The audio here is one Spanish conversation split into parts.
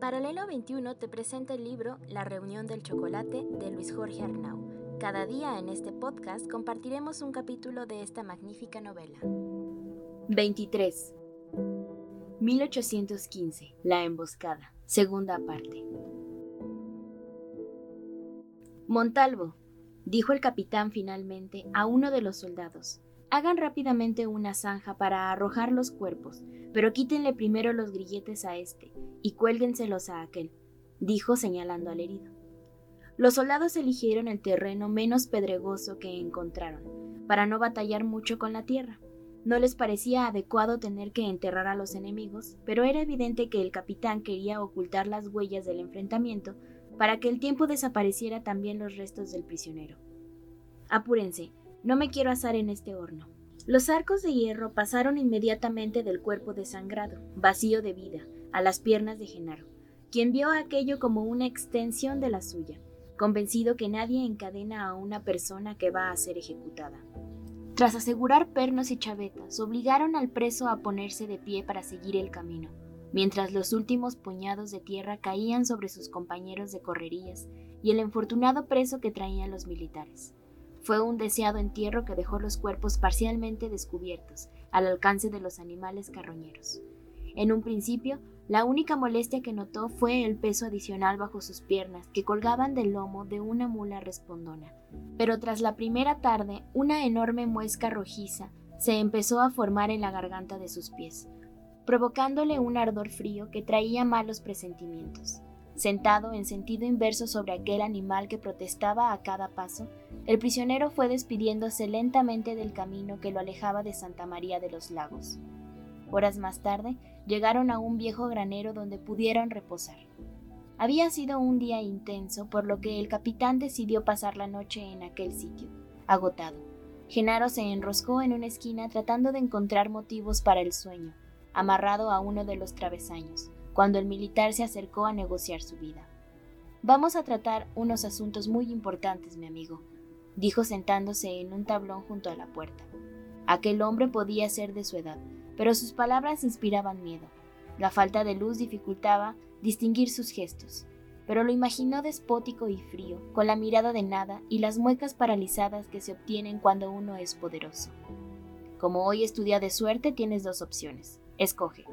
Paralelo 21 te presenta el libro La reunión del chocolate de Luis Jorge Arnau. Cada día en este podcast compartiremos un capítulo de esta magnífica novela. 23. 1815. La emboscada. Segunda parte. Montalvo, dijo el capitán finalmente a uno de los soldados. Hagan rápidamente una zanja para arrojar los cuerpos, pero quítenle primero los grilletes a este y cuélguenselos a aquel, dijo señalando al herido. Los soldados eligieron el terreno menos pedregoso que encontraron, para no batallar mucho con la tierra. No les parecía adecuado tener que enterrar a los enemigos, pero era evidente que el capitán quería ocultar las huellas del enfrentamiento para que el tiempo desapareciera también los restos del prisionero. Apúrense, no me quiero asar en este horno. Los arcos de hierro pasaron inmediatamente del cuerpo desangrado, vacío de vida, a las piernas de Genaro, quien vio aquello como una extensión de la suya, convencido que nadie encadena a una persona que va a ser ejecutada. Tras asegurar pernos y chavetas, obligaron al preso a ponerse de pie para seguir el camino, mientras los últimos puñados de tierra caían sobre sus compañeros de correrías y el infortunado preso que traían los militares. Fue un deseado entierro que dejó los cuerpos parcialmente descubiertos, al alcance de los animales carroñeros. En un principio, la única molestia que notó fue el peso adicional bajo sus piernas, que colgaban del lomo de una mula respondona. Pero tras la primera tarde, una enorme muesca rojiza se empezó a formar en la garganta de sus pies, provocándole un ardor frío que traía malos presentimientos. Sentado en sentido inverso sobre aquel animal que protestaba a cada paso, el prisionero fue despidiéndose lentamente del camino que lo alejaba de Santa María de los Lagos. Horas más tarde, llegaron a un viejo granero donde pudieron reposar. Había sido un día intenso, por lo que el capitán decidió pasar la noche en aquel sitio, agotado. Genaro se enroscó en una esquina tratando de encontrar motivos para el sueño, amarrado a uno de los travesaños cuando el militar se acercó a negociar su vida. Vamos a tratar unos asuntos muy importantes, mi amigo, dijo sentándose en un tablón junto a la puerta. Aquel hombre podía ser de su edad, pero sus palabras inspiraban miedo. La falta de luz dificultaba distinguir sus gestos, pero lo imaginó despótico y frío, con la mirada de nada y las muecas paralizadas que se obtienen cuando uno es poderoso. Como hoy es tu día de suerte, tienes dos opciones. Escoge.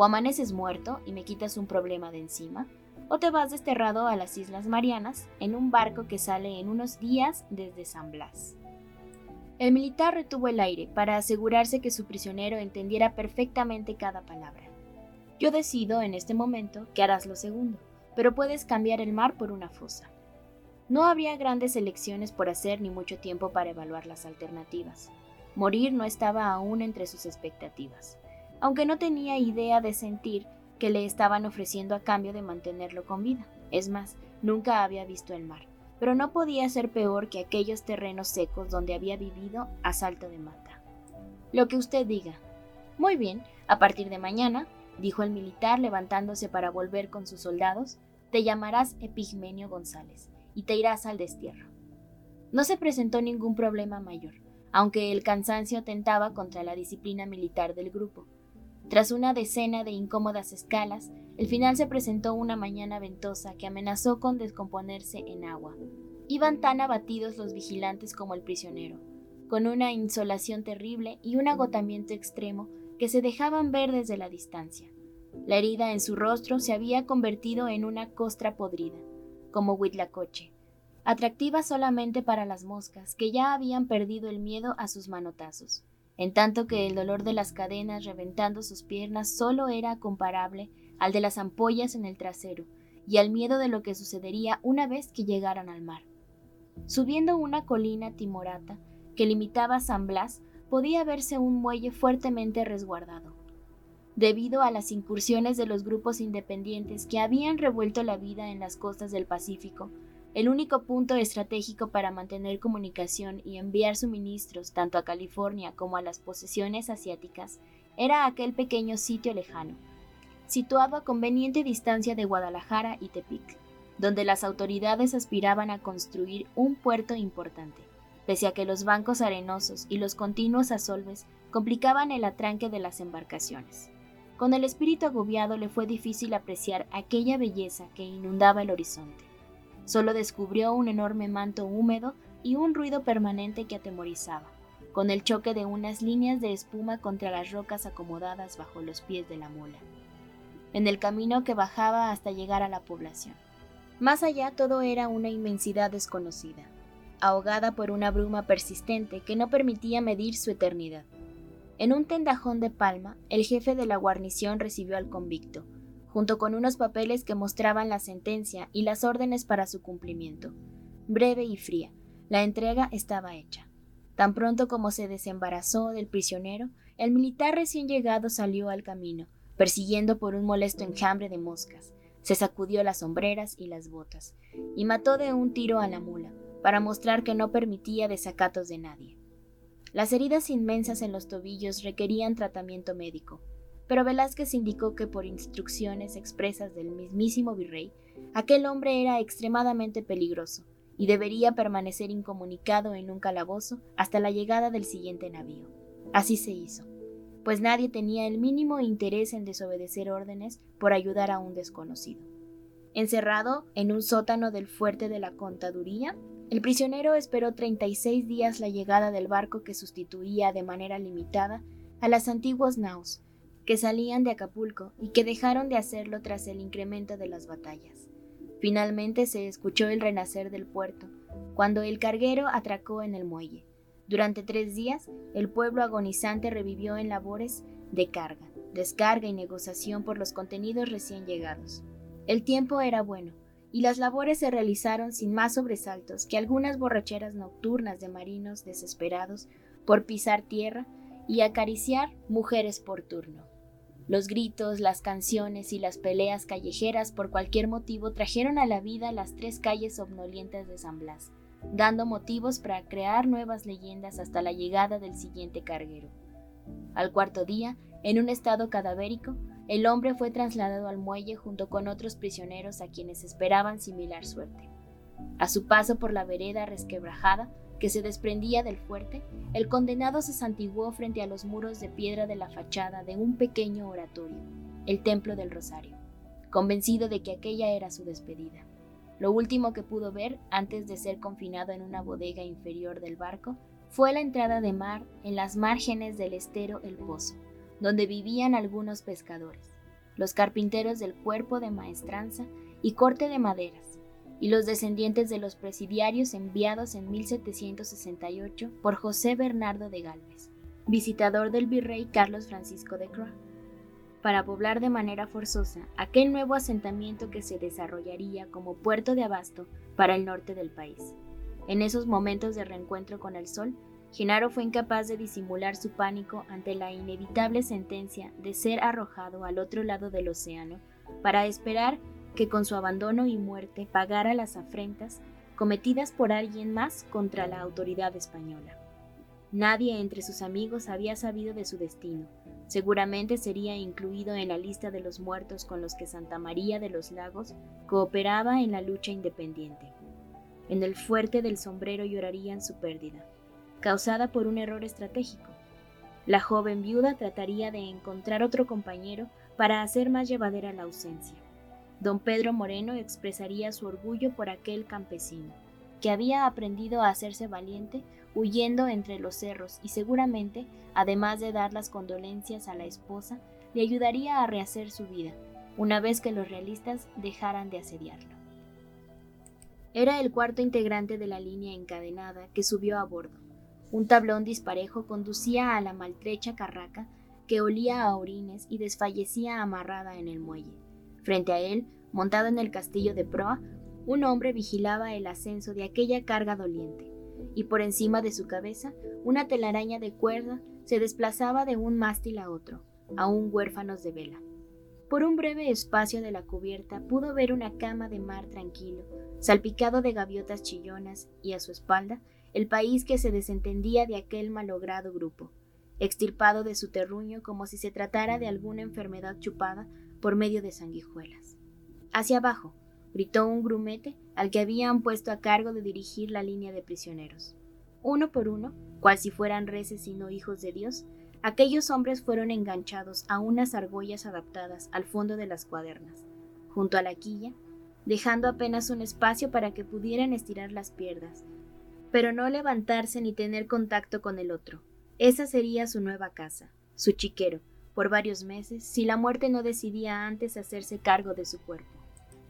O amaneces muerto y me quitas un problema de encima, o te vas desterrado a las Islas Marianas en un barco que sale en unos días desde San Blas. El militar retuvo el aire para asegurarse que su prisionero entendiera perfectamente cada palabra. Yo decido en este momento que harás lo segundo, pero puedes cambiar el mar por una fosa. No habría grandes elecciones por hacer ni mucho tiempo para evaluar las alternativas. Morir no estaba aún entre sus expectativas aunque no tenía idea de sentir que le estaban ofreciendo a cambio de mantenerlo con vida. Es más, nunca había visto el mar, pero no podía ser peor que aquellos terrenos secos donde había vivido a salto de mata. Lo que usted diga. Muy bien, a partir de mañana, dijo el militar levantándose para volver con sus soldados, te llamarás Epigmenio González y te irás al destierro. No se presentó ningún problema mayor, aunque el cansancio atentaba contra la disciplina militar del grupo. Tras una decena de incómodas escalas, el final se presentó una mañana ventosa que amenazó con descomponerse en agua. Iban tan abatidos los vigilantes como el prisionero, con una insolación terrible y un agotamiento extremo que se dejaban ver desde la distancia. La herida en su rostro se había convertido en una costra podrida, como Huitlacoche, atractiva solamente para las moscas, que ya habían perdido el miedo a sus manotazos en tanto que el dolor de las cadenas reventando sus piernas solo era comparable al de las ampollas en el trasero y al miedo de lo que sucedería una vez que llegaran al mar. Subiendo una colina timorata que limitaba San Blas, podía verse un muelle fuertemente resguardado. Debido a las incursiones de los grupos independientes que habían revuelto la vida en las costas del Pacífico, el único punto estratégico para mantener comunicación y enviar suministros tanto a California como a las posesiones asiáticas era aquel pequeño sitio lejano, situado a conveniente distancia de Guadalajara y Tepic, donde las autoridades aspiraban a construir un puerto importante, pese a que los bancos arenosos y los continuos asolves complicaban el atranque de las embarcaciones. Con el espíritu agobiado le fue difícil apreciar aquella belleza que inundaba el horizonte. Solo descubrió un enorme manto húmedo y un ruido permanente que atemorizaba, con el choque de unas líneas de espuma contra las rocas acomodadas bajo los pies de la mula, en el camino que bajaba hasta llegar a la población. Más allá todo era una inmensidad desconocida, ahogada por una bruma persistente que no permitía medir su eternidad. En un tendajón de palma, el jefe de la guarnición recibió al convicto, junto con unos papeles que mostraban la sentencia y las órdenes para su cumplimiento. Breve y fría, la entrega estaba hecha. Tan pronto como se desembarazó del prisionero, el militar recién llegado salió al camino, persiguiendo por un molesto enjambre de moscas, se sacudió las sombreras y las botas, y mató de un tiro a la mula, para mostrar que no permitía desacatos de nadie. Las heridas inmensas en los tobillos requerían tratamiento médico, pero Velázquez indicó que por instrucciones expresas del mismísimo virrey, aquel hombre era extremadamente peligroso y debería permanecer incomunicado en un calabozo hasta la llegada del siguiente navío. Así se hizo pues nadie tenía el mínimo interés en desobedecer órdenes por ayudar a un desconocido. Encerrado en un sótano del fuerte de la contaduría, el prisionero esperó 36 días la llegada del barco que sustituía de manera limitada a las antiguas naus que salían de Acapulco y que dejaron de hacerlo tras el incremento de las batallas. Finalmente se escuchó el renacer del puerto, cuando el carguero atracó en el muelle. Durante tres días, el pueblo agonizante revivió en labores de carga, descarga y negociación por los contenidos recién llegados. El tiempo era bueno, y las labores se realizaron sin más sobresaltos que algunas borracheras nocturnas de marinos desesperados por pisar tierra y acariciar mujeres por turno. Los gritos, las canciones y las peleas callejeras por cualquier motivo trajeron a la vida las tres calles somnolientas de San Blas, dando motivos para crear nuevas leyendas hasta la llegada del siguiente carguero. Al cuarto día, en un estado cadavérico, el hombre fue trasladado al muelle junto con otros prisioneros a quienes esperaban similar suerte. A su paso por la vereda resquebrajada que se desprendía del fuerte, el condenado se santiguó frente a los muros de piedra de la fachada de un pequeño oratorio, el Templo del Rosario, convencido de que aquella era su despedida. Lo último que pudo ver, antes de ser confinado en una bodega inferior del barco, fue la entrada de mar en las márgenes del estero El Pozo, donde vivían algunos pescadores, los carpinteros del cuerpo de maestranza y corte de maderas, y los descendientes de los presidiarios enviados en 1768 por José Bernardo de Galvez, visitador del virrey Carlos Francisco de Croix para poblar de manera forzosa aquel nuevo asentamiento que se desarrollaría como puerto de abasto para el norte del país. En esos momentos de reencuentro con el sol, Genaro fue incapaz de disimular su pánico ante la inevitable sentencia de ser arrojado al otro lado del océano para esperar que con su abandono y muerte pagara las afrentas cometidas por alguien más contra la autoridad española. Nadie entre sus amigos había sabido de su destino. Seguramente sería incluido en la lista de los muertos con los que Santa María de los Lagos cooperaba en la lucha independiente. En el fuerte del sombrero llorarían su pérdida, causada por un error estratégico. La joven viuda trataría de encontrar otro compañero para hacer más llevadera la ausencia. Don Pedro Moreno expresaría su orgullo por aquel campesino, que había aprendido a hacerse valiente huyendo entre los cerros y seguramente, además de dar las condolencias a la esposa, le ayudaría a rehacer su vida, una vez que los realistas dejaran de asediarlo. Era el cuarto integrante de la línea encadenada que subió a bordo. Un tablón disparejo conducía a la maltrecha carraca que olía a orines y desfallecía amarrada en el muelle. Frente a él, montado en el castillo de proa, un hombre vigilaba el ascenso de aquella carga doliente y por encima de su cabeza una telaraña de cuerda se desplazaba de un mástil a otro, aún huérfanos de vela. Por un breve espacio de la cubierta pudo ver una cama de mar tranquilo, salpicado de gaviotas chillonas, y a su espalda el país que se desentendía de aquel malogrado grupo, extirpado de su terruño como si se tratara de alguna enfermedad chupada por medio de sanguijuelas. Hacia abajo, gritó un grumete al que habían puesto a cargo de dirigir la línea de prisioneros. Uno por uno, cual si fueran reces y no hijos de Dios, aquellos hombres fueron enganchados a unas argollas adaptadas al fondo de las cuadernas, junto a la quilla, dejando apenas un espacio para que pudieran estirar las piernas, pero no levantarse ni tener contacto con el otro. Esa sería su nueva casa, su chiquero, por varios meses, si la muerte no decidía antes hacerse cargo de su cuerpo.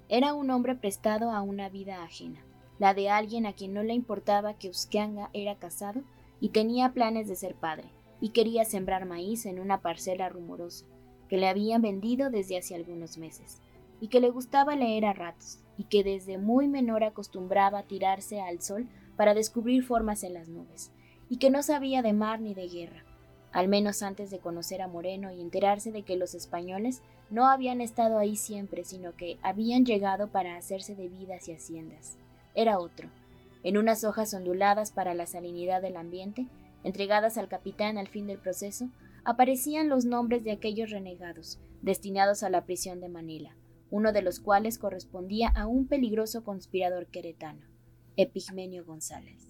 Era un hombre prestado a una vida ajena, la de alguien a quien no le importaba que Uskianga era casado y tenía planes de ser padre, y quería sembrar maíz en una parcela rumorosa, que le habían vendido desde hace algunos meses, y que le gustaba leer a ratos, y que desde muy menor acostumbraba tirarse al sol para descubrir formas en las nubes, y que no sabía de mar ni de guerra, al menos antes de conocer a Moreno y enterarse de que los españoles no habían estado ahí siempre, sino que habían llegado para hacerse de vidas y haciendas. Era otro, en unas hojas onduladas para la salinidad del ambiente, entregadas al capitán al fin del proceso, aparecían los nombres de aquellos renegados, destinados a la prisión de Manila, uno de los cuales correspondía a un peligroso conspirador queretano, Epigmenio González.